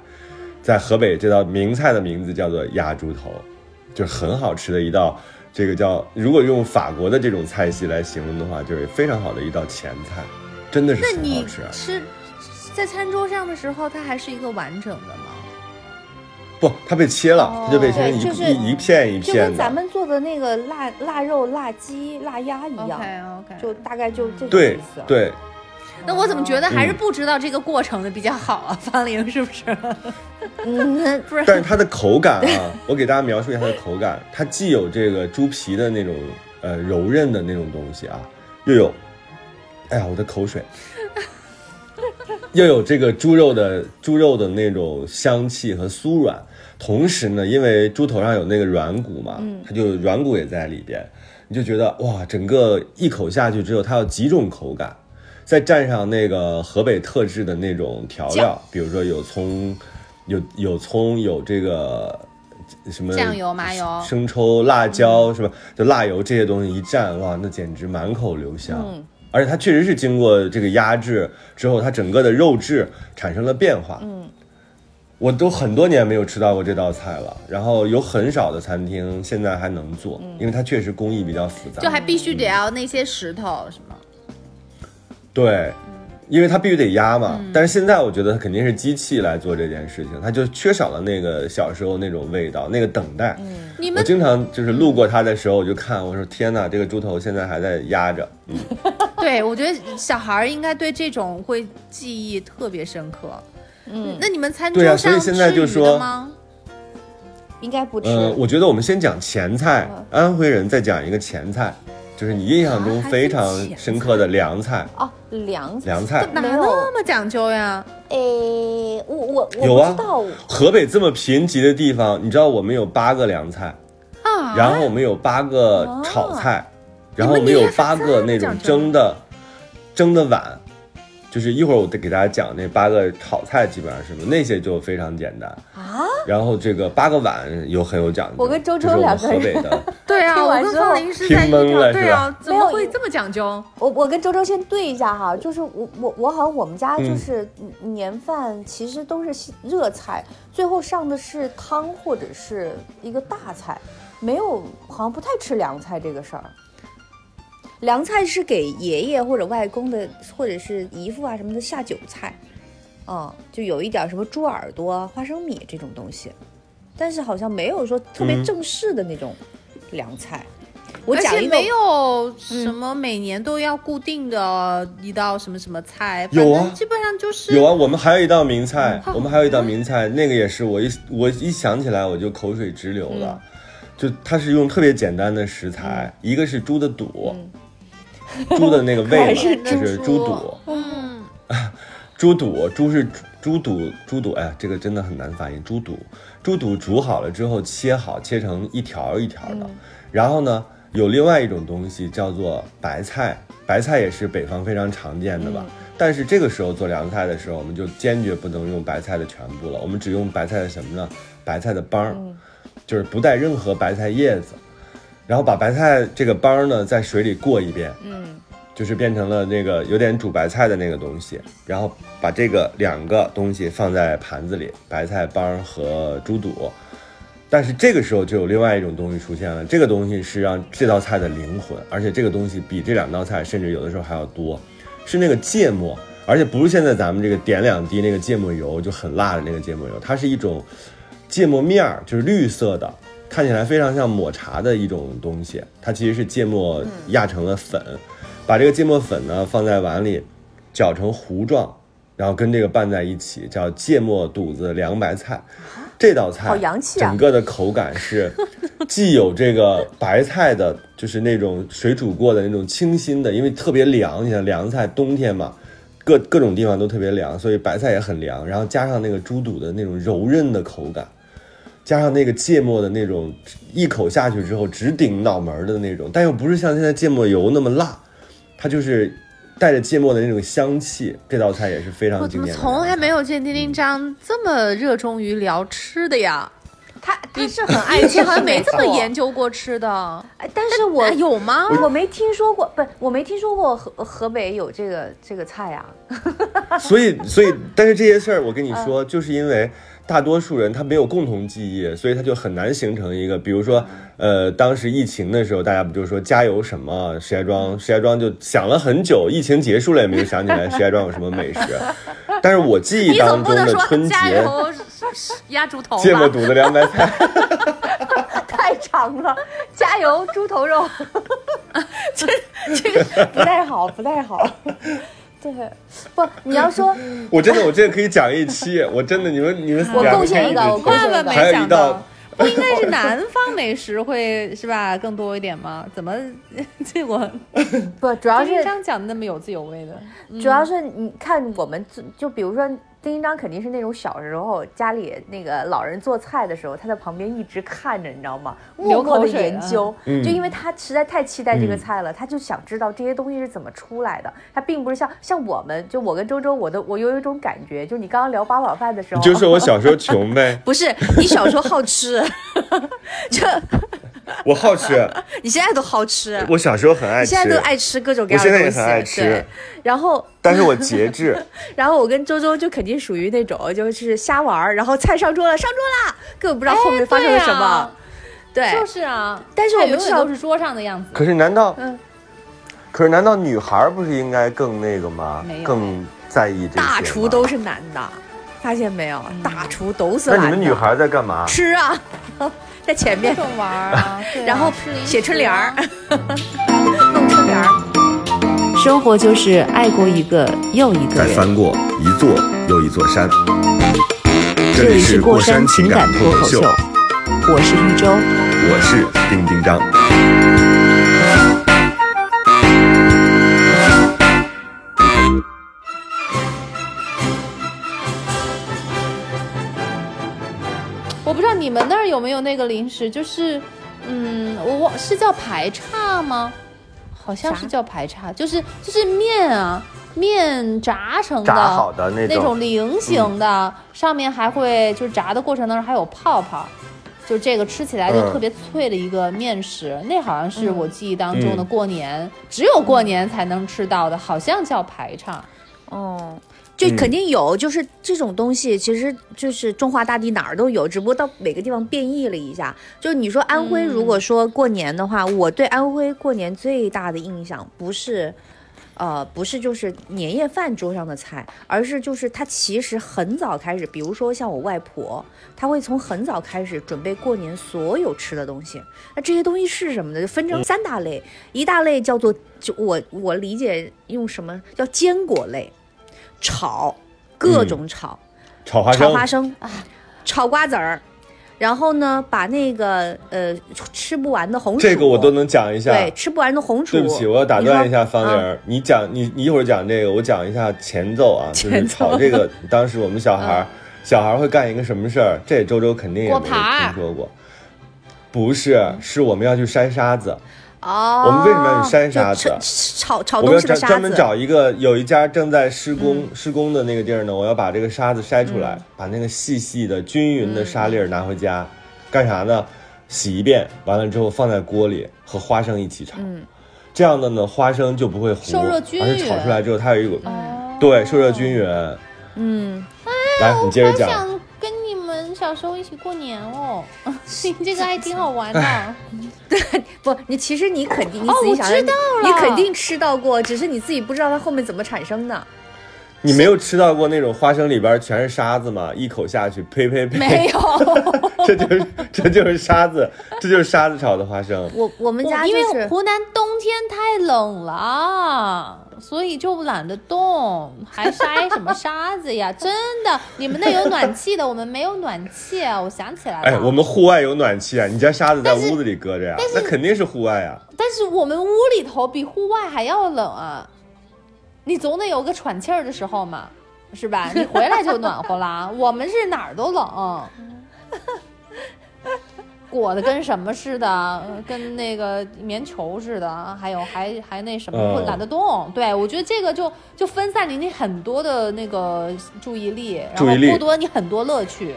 在河北，这道名菜的名字叫做鸭猪头，就很好吃的一道。这个叫如果用法国的这种菜系来形容的话，就是非常好的一道前菜，真的是很那你好吃啊。吃在餐桌上的时候，它还是一个完整的吗？不，它被切了，它就被切成一、对就是一一片一就片的。跟咱们做的那个腊腊肉、腊鸡、腊鸭一样 OK OK，就大概就这个意思。，对，那我怎么觉得还是嗯。不知道这个过程的比较好啊？方玲是不是？嗯，不是，但是它的口感啊，我给大家描述一下它的口感，它既有这个猪皮的那种呃柔韧的那种东西啊，又有，哎呀，我的口水，又有这个猪肉的猪肉的那种香气和酥软，同时呢，因为猪头上有那个软骨嘛，它就软骨也在里边，你就觉得哇，整个一口下去之后，它有几种口感，再蘸上那个河北特制的那种调料，比如说有葱，有有葱，有这个什么酱油麻油生抽、辣椒，是吧？就辣油这些东西一蘸，哇，那简直满口留香。嗯而且它确实是经过这个压制之后，它整个的肉质产生了变化。嗯，我都很多年没有吃到过这道菜了，然后有很少的餐厅现在还能做，因为它确实工艺比较复杂。就还必须得要那些石头是吗？对，因为它必须得压嘛。嗯但是现在我觉得它肯定是机器来做这件事情，它就缺少了那个小时候那种味道，那个等待。你们我经常就是路过它的时候，我就看，我说天哪，这个猪头现在还在压着。嗯，对我觉得小孩儿应该对这种会记忆特别深刻。嗯，那你们餐桌对啊所以上现在吃鱼就说的吗？应该不吃。嗯，我觉得我们先讲前菜，安徽人再讲一个前菜，就是你印象中非常深刻的凉菜。哦，凉菜。凉菜。哪没那么讲究呀？诶，我我我有啊不知道，河北这么贫瘠的地方，你知道我们有八个凉菜，啊，然后我们有八个炒菜，然后我们有八个那种蒸的蒸的碗，就是一会儿我得给大家讲那八个炒菜基本上是什么，那些就非常简单。啊。然后这个八个碗有很有讲究，我跟周周两个人河北的，对啊，我跟方玲是在一听懵了条，对啊，怎么会这么讲究？我我跟周周先对一下哈，就是我我我好像我们家嗯就是年饭其实都是热菜，最后上的是汤或者是一个大菜，没有好像不太吃凉菜这个事儿。凉菜是给爷爷或者外公的，或者是姨父啊什么的下酒菜，嗯，就有一点什么猪耳朵啊、花生米这种东西，但是好像没有说特别嗯正式的那种凉菜。我而讲一个且没有什么每年都要固定的一道什么什么菜，有啊。基本上就是有啊，我们还有一道名菜，嗯我们还有一道名菜，那个也是我一我一想起来我就口水直流了。就它是用特别简单的食材，一个是猪的肚，猪的那个 胃就是猪肚，嗯，猪肚，猪是猪肚，猪肚，哎呀，这个真的很难发音。猪肚，猪肚煮好了之后切好，切成一条一条的，然后呢，有另外一种东西叫做白菜，白菜也是北方非常常见的吧。但是这个时候做凉菜的时候，我们就坚决不能用白菜的全部了，我们只用白菜的什么呢？白菜的帮儿，就是不带任何白菜叶子，然后把白菜这个帮儿呢在水里过一遍，嗯，就是变成了那个有点煮白菜的那个东西，然后把这个两个东西放在盘子里，白菜帮儿和猪肚。但是这个时候就有另外一种东西出现了，这个东西是让这道菜的灵魂，而且这个东西比这两道菜甚至有的时候还要多，是那个芥末，而且不是现在咱们这个点两滴那个芥末油就很辣的那个芥末油，它是一种芥末面儿，就是绿色的，看起来非常像抹茶的一种东西，它其实是芥末压成了粉，把这个芥末粉呢放在碗里，搅成糊状，然后跟这个拌在一起，叫芥末肚子凉白菜。这道菜好洋气啊整个的口感是 既有这个白菜的，就是那种水煮过的那种清新的，因为特别凉，你想凉菜冬天嘛，各各种地方都特别凉，所以白菜也很凉，然后加上那个猪肚的那种柔韧的口感，加上那个芥末的那种一口下去之后直顶脑门的那种，但又不是像现在芥末油那么辣，它就是带着芥末的那种香气。这道菜也是非常我怎么经典的。从来没有见丁丁张这么热衷于聊吃的呀？他他是很爱以吃，前好像没这么研究过吃的，哎，但是我啊有吗？我没听说过，不，我没听说过河河北有这个这个菜啊。所以，所以，但是这些事儿，我跟你说，就是因为大多数人他没有共同记忆，所以他就很难形成一个，比如说，呃，当时疫情的时候，大家不就说加油什么？石家庄，石家庄就想了很久，疫情结束了也没有想起来 石家庄有什么美食。但是我记忆当中的春加节，油压猪头芥末吧？肚子凉白菜，太长了，加油，猪头肉，这这个不太好，不太好。对，不，你要说，我真的，我这个可以讲一期，我真的，你们你们我贡献一个我万万没还有一道想到，不应该是南方美食会是吧更多一点吗？怎么这我不，主要是丁丁张讲的那么有滋有味的？主要是你看我们，就比如说丁一章肯定是那种小时候家里那个老人做菜的时候，他在旁边一直看着，你知道吗？默默的研究，嗯就因为他实在太期待这个嗯。菜了，他就想知道这些东西是怎么出来的。他并不是像像我们，就我跟周周，我都我有一种感觉，就你刚刚聊八宝饭的时候，就是我小时候 穷呗，不是你小时候好吃，就 我好吃，你现在都好吃，我小时候很爱吃，你现在都爱吃各种各我现样的东西，在也很爱吃对。然后 但是我节制。然后我跟周周就肯定属于那种就是瞎玩儿，然后菜上桌了，上桌啦，根本不知道后面发生了什么。对，就是啊，但是我菜们知道永远都是桌上的样子。可是难道，嗯可是难道女孩不是应该更那个吗没？有更在意这些大厨都是男的，发现没有？大厨都是那男的。你们女孩在干嘛？吃啊，在前面，种玩儿啊，啊然后写春联儿啊，弄春联儿。生活就是爱过一个又一个人。过一座又一座山。这里是过山情感脱口秀，我是一周。我是丁丁张。我不知道你们那儿有没有那个零食，就是，嗯，我忘是叫排叉吗？好像是叫排叉，就是就是面啊，面炸成的，炸好的那那种种菱形的，上面还会就是炸的过程当中还有泡泡。就这个吃起来就嗯特别脆的一个面食，那好像是我记忆当中的嗯过年、只有过年才能吃到的，好像叫排叉。哦，就肯定有，就是这种东西，其实就是中华大地哪儿都有，只不过到每个地方变异了一下。就你说安徽，如果说过年的话，我对安徽过年最大的印象不是。呃，不是，就是年夜饭桌上的菜，而是就是它其实很早开始，比如说像我外婆，她会从很早开始准备过年所有吃的东西。那这些东西是什么呢？就分成三大类，一大类叫做就我我理解用什么叫坚果类，炒各种炒，炒花生，炒花生炒瓜子儿，然后呢把那个呃吃不完的红薯，这个我都能讲一下。对吃不完的红薯。对不起，我要打断一下方玲儿，你讲你你一会儿讲这个，我讲一下前奏啊，就是炒这个。当时我们小孩儿，小孩儿会干一个什么事儿？这周周肯定也没听说过。不是，是我们要去筛沙子。哦，我们为什么要用筛沙子炒炒我们要东西的沙专专门。找一个有一家正在施工、施工的那个地儿呢，我要把这个沙子筛出来，把那个细细的均匀的沙粒儿拿回家，干啥呢？洗一遍，完了之后放在锅里和花生一起炒，这样的呢，花生就不会糊，受热均而且炒出来之后它有一股、哦，对受热均匀。嗯，来，你接着讲。小时候一起过年哦，这个还挺好玩的。对不，你其实你肯定，你哦我知道你肯定吃到过，只是你自己不知道它后面怎么产生的。你没有吃到过那种花生里边全是沙子吗？一口下去，呸呸呸！没有，这就是这就是沙子，这就是沙子炒的花生。我我们家因为湖南冬天太冷了，所以就懒得动，还筛什么沙子呀？真的，你们那有暖气的，我们没有暖气。我想起来了，哎，我们户外有暖气啊，你家沙子在屋子里搁着呀，那肯定是户外啊。但是我们屋里头比户外还要冷啊，你总得有个喘气儿的时候嘛，是吧？你回来就暖和啦。我们是哪儿都冷，裹得跟什么似的，呃跟那个棉球似的，还有还还那什么，懒得动。对我觉得这个就就分散你你很多的那个注意力，然后剥夺你很多乐趣。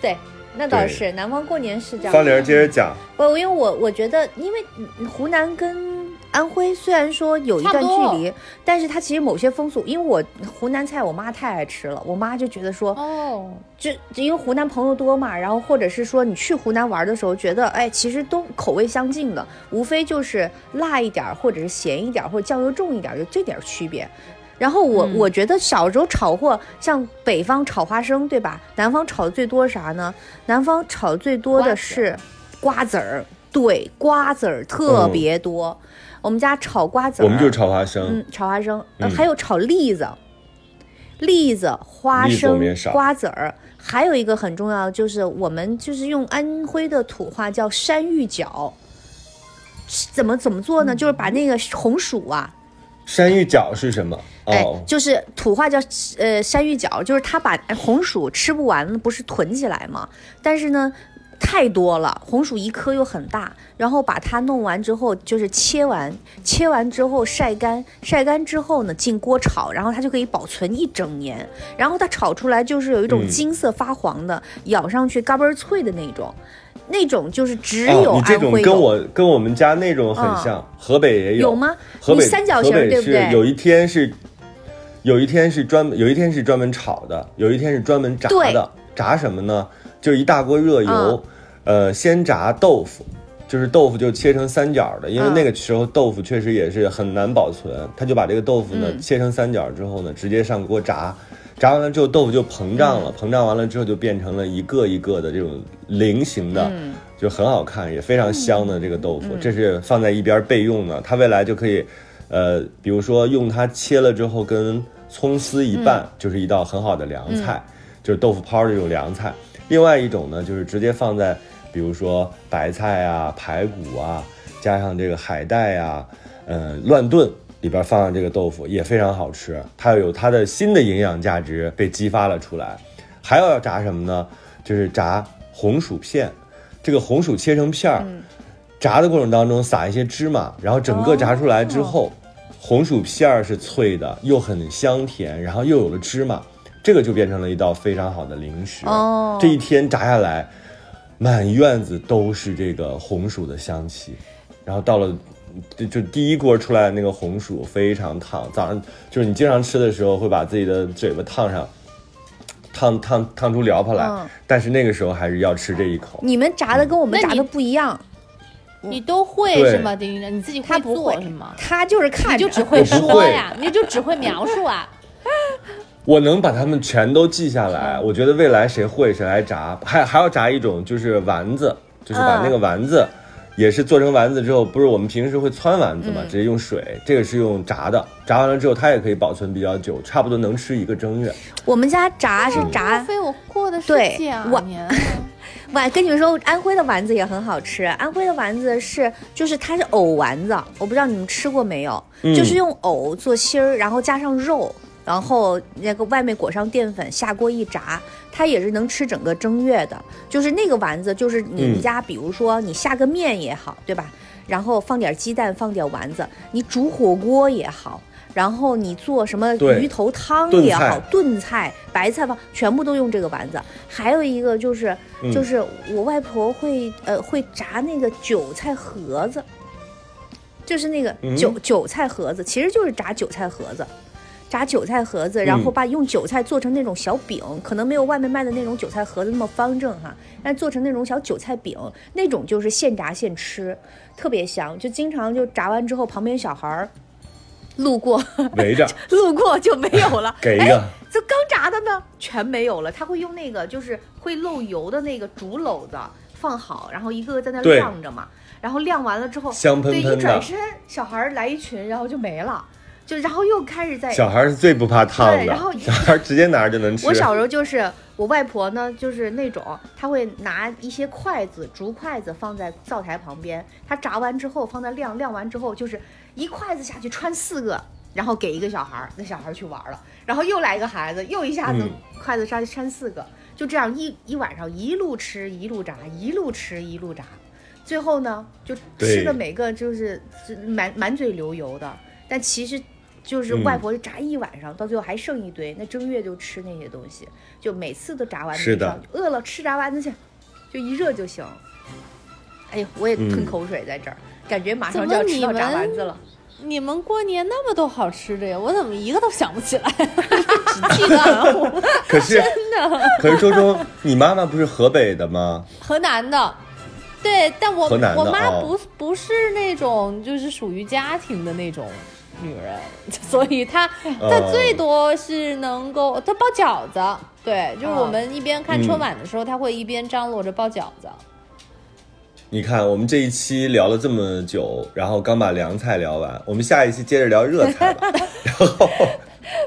对，那倒是南方过年是这样。方玲接着讲，不，因为我我觉得，因为嗯湖南跟安徽虽然说有一段距离，但是它其实某些风俗，因为我湖南菜我妈太爱吃了，我妈就觉得说，哦，就就因为湖南朋友多嘛，然后或者是说你去湖南玩的时候，觉得哎，其实都口味相近的，无非就是辣一点，或者是咸一点，或者酱油重一点，就这点区别。然后我、嗯我觉得小时候炒货，像北方炒花生，对吧？南方炒的最多啥呢？南方炒最多的是瓜子儿，对，瓜子儿特别多。我们家炒瓜子儿，我们就是炒花生。嗯，，炒花生，呃嗯。还有炒栗子，栗子、花生瓜子儿，还有一个很重要的就是我们就是用安徽的土话叫山芋饺，怎么怎么做呢？就是把那个红薯啊，山芋饺是什么？哎哦，，就是土话叫呃山芋饺，就是他把红薯吃不完，不是囤起来吗？但是呢。太多了，红薯一颗又很大，然后把它弄完之后，就是切完，切完之后晒干，晒干之后呢进锅炒，然后它就可以保存一整年。然后它炒出来就是有一种嗯金色发黄的，咬上去嘎嘣儿脆的那种，那种就是只哦有你这种安徽。跟我跟我们家那种很像，河北也有吗河北你三角形对不对有一天是，有一天是专门有一天是专门炒的，有一天是专门炸的。炸什么呢？就一大锅热油，嗯呃，先炸豆腐。就是豆腐就切成三角的，因为嗯那个时候豆腐确实也是很难保存，他就把这个豆腐呢、嗯切成三角之后呢，直接上锅炸，炸完了之后豆腐就膨胀嗯了，膨胀完了之后就变成了一个一个的这种菱形的，嗯就很好看，也非常香的这个豆腐，这是放在一边备用的。它未来就可以，呃，比如说用它切了之后跟葱丝一拌，就是一道很好的凉菜，就是豆腐泡这种凉菜。另外一种呢，就是直接放在，比如说白菜啊、排骨啊，加上这个海带啊，嗯、乱炖。里边放上这个豆腐也非常好吃，它有它的新的营养价值被激发了出来。还要炸什么呢？就是炸红薯片，这个红薯切成片儿，炸的过程当中撒一些芝麻，然后整个炸出来之后，红薯片儿是脆的，又很香甜，然后又有了芝麻，这个就变成了一道非常好的零食。哦这一天炸下来，满院子都是这个红薯的香气，然后到了。就就第一锅出来的那个红薯非常烫，早上就是你经常吃的时候会把自己的嘴巴烫上，烫烫烫出燎泡来，嗯但是那个时候还是要吃这一口。你们炸的跟我们炸的不一样，你都会是吗？丁丁，你自己会做是吗？他就是看着你就只会说呀，你就只会描述啊。我能把它们全都记下来。我觉得未来谁会谁来炸，还还要炸一种就是丸子，就是把嗯那个丸子。也是做成丸子之后，不是我们平时会汆丸子嘛，嗯直接用水，这个是用炸的，炸完了之后它也可以保存比较久，差不多能吃一个正月。我们家炸是炸莫非我过的是对假 我跟你们说，安徽的丸子也很好吃。安徽的丸子是，就是它是藕丸子，我不知道你们吃过没有，嗯就是用藕做芯儿，然后加上肉，然后那个外面裹上淀粉，下锅一炸，它也是能吃整个正月的。就是那个丸子，就是你们嗯家，比如说你下个面也好，对吧？然后放点鸡蛋，放点丸子，你煮火锅也好，然后你做什么鱼头汤也好，炖菜、白菜吧，全部都用这个丸子。还有一个就是，嗯就是我外婆会呃会炸那个韭菜盒子，就是那个嗯韭、韭菜盒子，其实就是炸韭菜盒子。炸韭菜盒子，然后嗯把用韭菜做成那种小饼，可能没有外面卖的那种韭菜盒子那么方正哈，但做成那种小韭菜饼，那种就是现炸现吃，特别香。就经常就炸完之后，旁边小孩儿路过围着 路过就没有了，给一哎个，这刚炸的呢，全没有了。他会用那个就是会漏油的那个竹篓子放好，然后一个个在那晾着嘛。然后晾完了之后，对，香喷喷的。一转身，小孩儿来一群，然后就没了。就然后又开始在小孩儿是最不怕烫的然后，小孩儿直接拿着就能吃。我小时候就是我外婆呢，就是那种她会拿一些筷子、竹筷子放在灶台旁边，她炸完之后放在晾，晾完之后就是一筷子下去穿四个，然后给一个小孩儿，那小孩儿去玩了，然后又来一个孩子，又一下子嗯筷子上去穿四个，就这样一一晚上一路吃一路炸，一路吃一路炸，最后呢就吃的每个就是是满满嘴流油的，但其实。就是嗯外婆就炸一晚上，到最后还剩一堆，那正月就吃那些东西，就每次都炸丸子饿了吃炸丸子去，就一热就行。哎呦，我也吞嗯口水在这儿，感觉马上就要吃到炸丸子了。你们过年那么多好吃的呀，我怎么一个都想不起来？只记 可是可是周周，你妈妈不是河北的吗？河南的。对，但我河南我妈哦不、不是那种就是属于家庭的那种女人，所以她 她哦。最多是能够她包饺子，对，就是我哦。们一边看春晚的时候，她会一边张罗着包饺子。你看，我们这一期聊了这么久，然后刚把凉菜聊完，我们下一期接着聊热菜吧。然后，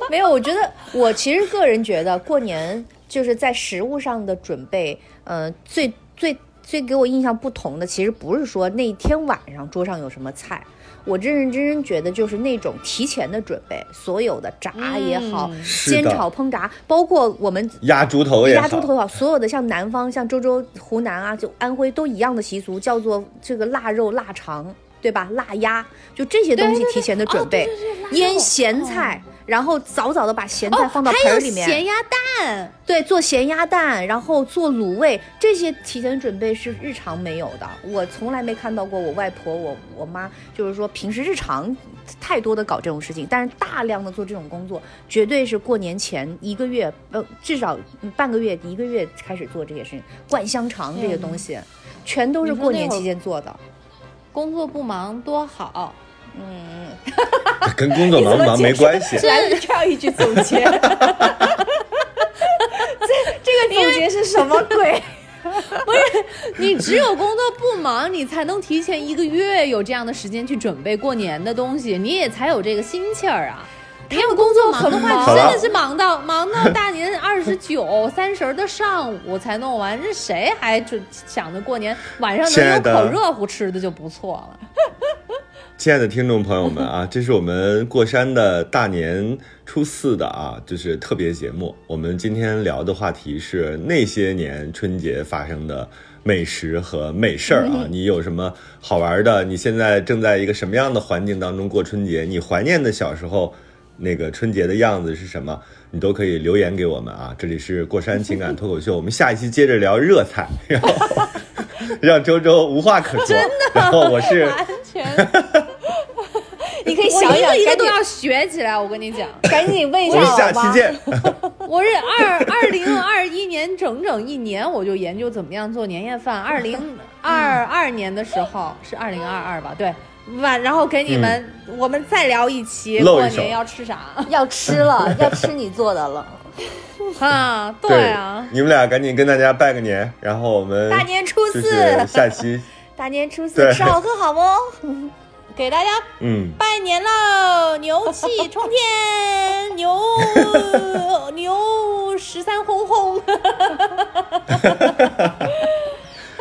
没有，我觉得我其实个人觉得过年就是在食物上的准备，呃，最最最给我印象不同的，其实不是说那天晚上桌上有什么菜，我认认真真觉得就是那种提前的准备，所有的炸也好，嗯。煎炒烹炸，包括我们压猪头也好，鸭猪头也好，所有的像南方、像周周、湖南啊，就安徽都一样的习俗，叫做这个腊肉、腊肠，对吧？腊鸭，就这些东西提前的准备，腌咸菜，然后早早的把咸菜放到盆儿里面，咸鸭蛋，对，做咸鸭蛋，然后做卤味，这些提前准备是日常没有的。我从来没看到过我外婆、我我妈，就是说平时日常太多的搞这种事情，但是大量的做这种工作，绝对是过年前一个月，呃，至少嗯半个月、一个月开始做这些事情。灌香肠这些东西，全都是过年期间做的。工作不忙多好。嗯，跟工作忙不忙没关系。来了这样一句总结，这这个总结是什么鬼？不是你只有工作不忙，你才能提前一个月有这样的时间去准备过年的东西，你也才有这个心气儿啊。你要工作忙的话，真的是忙到忙到大年二十九、三十的上午才弄完，这谁还准想着过年晚上能有口热乎吃的就不错了。亲爱的听众朋友们啊，这是我们过山的大年初四的啊，就是特别节目。我们今天聊的话题是那些年春节发生的美食和美事儿啊。你有什么好玩的？你现在正在一个什么样的环境当中过春节？你怀念的小时候那个春节的样子是什么？你都可以留言给我们啊。这里是过山情感脱口秀，我们下一期接着聊热菜，然 后让周周无话可说。然后我是。完全，想想，赶紧一个一个都要学起来。我跟你讲，赶紧问一我下下好吗？期见。我是二二零二一年整整一年，我就研究怎么样做年夜饭。二零 二二年的时候是二零二二吧？对，晚然后给你们，我们再聊一期过年要吃啥 要吃了，要吃你做的了。啊？对啊，你们俩赶紧跟大家拜个年，然后我们大年初四下期，大年初四对吃好喝好哦。给大家，嗯，拜年喽，牛气冲天，牛牛十三轰轰，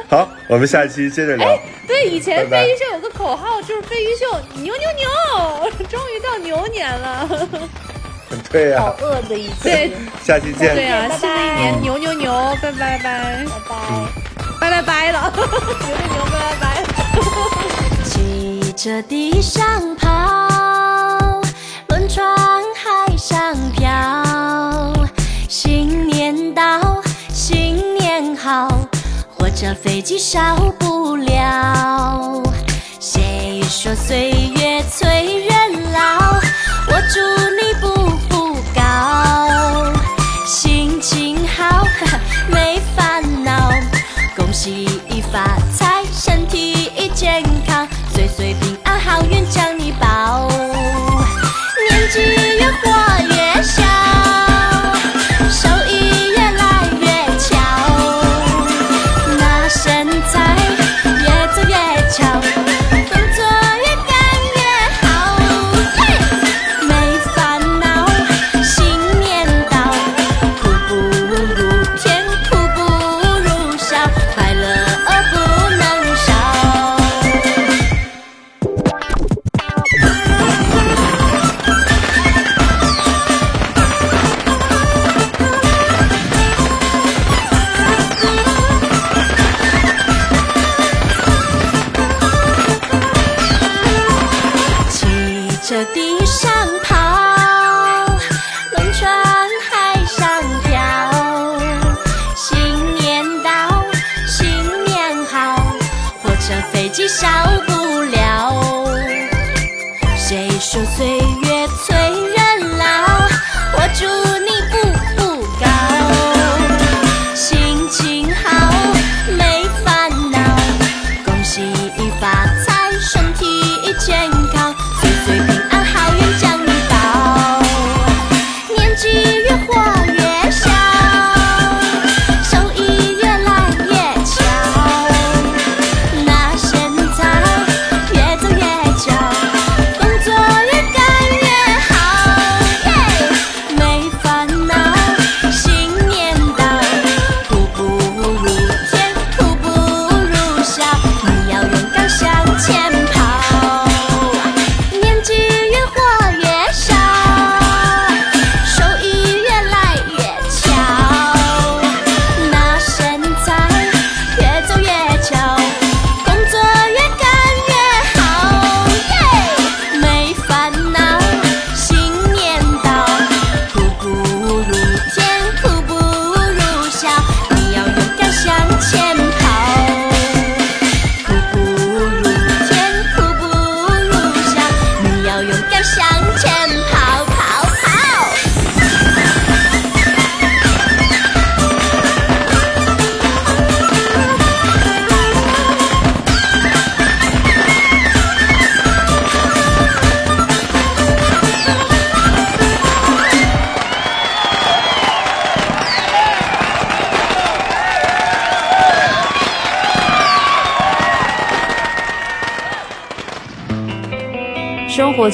好，我们下期接着聊。对，以前飞鱼秀有个口号就是飞鱼秀牛牛牛，终于到牛年了。对呀，好饿的一对，下期见。对啊，新的一年牛牛牛，拜拜拜拜。拜拜拜了，牛牛牛拜拜拜。着地上跑轮船海上漂新年到新年好火车飞机少不了谁说岁月催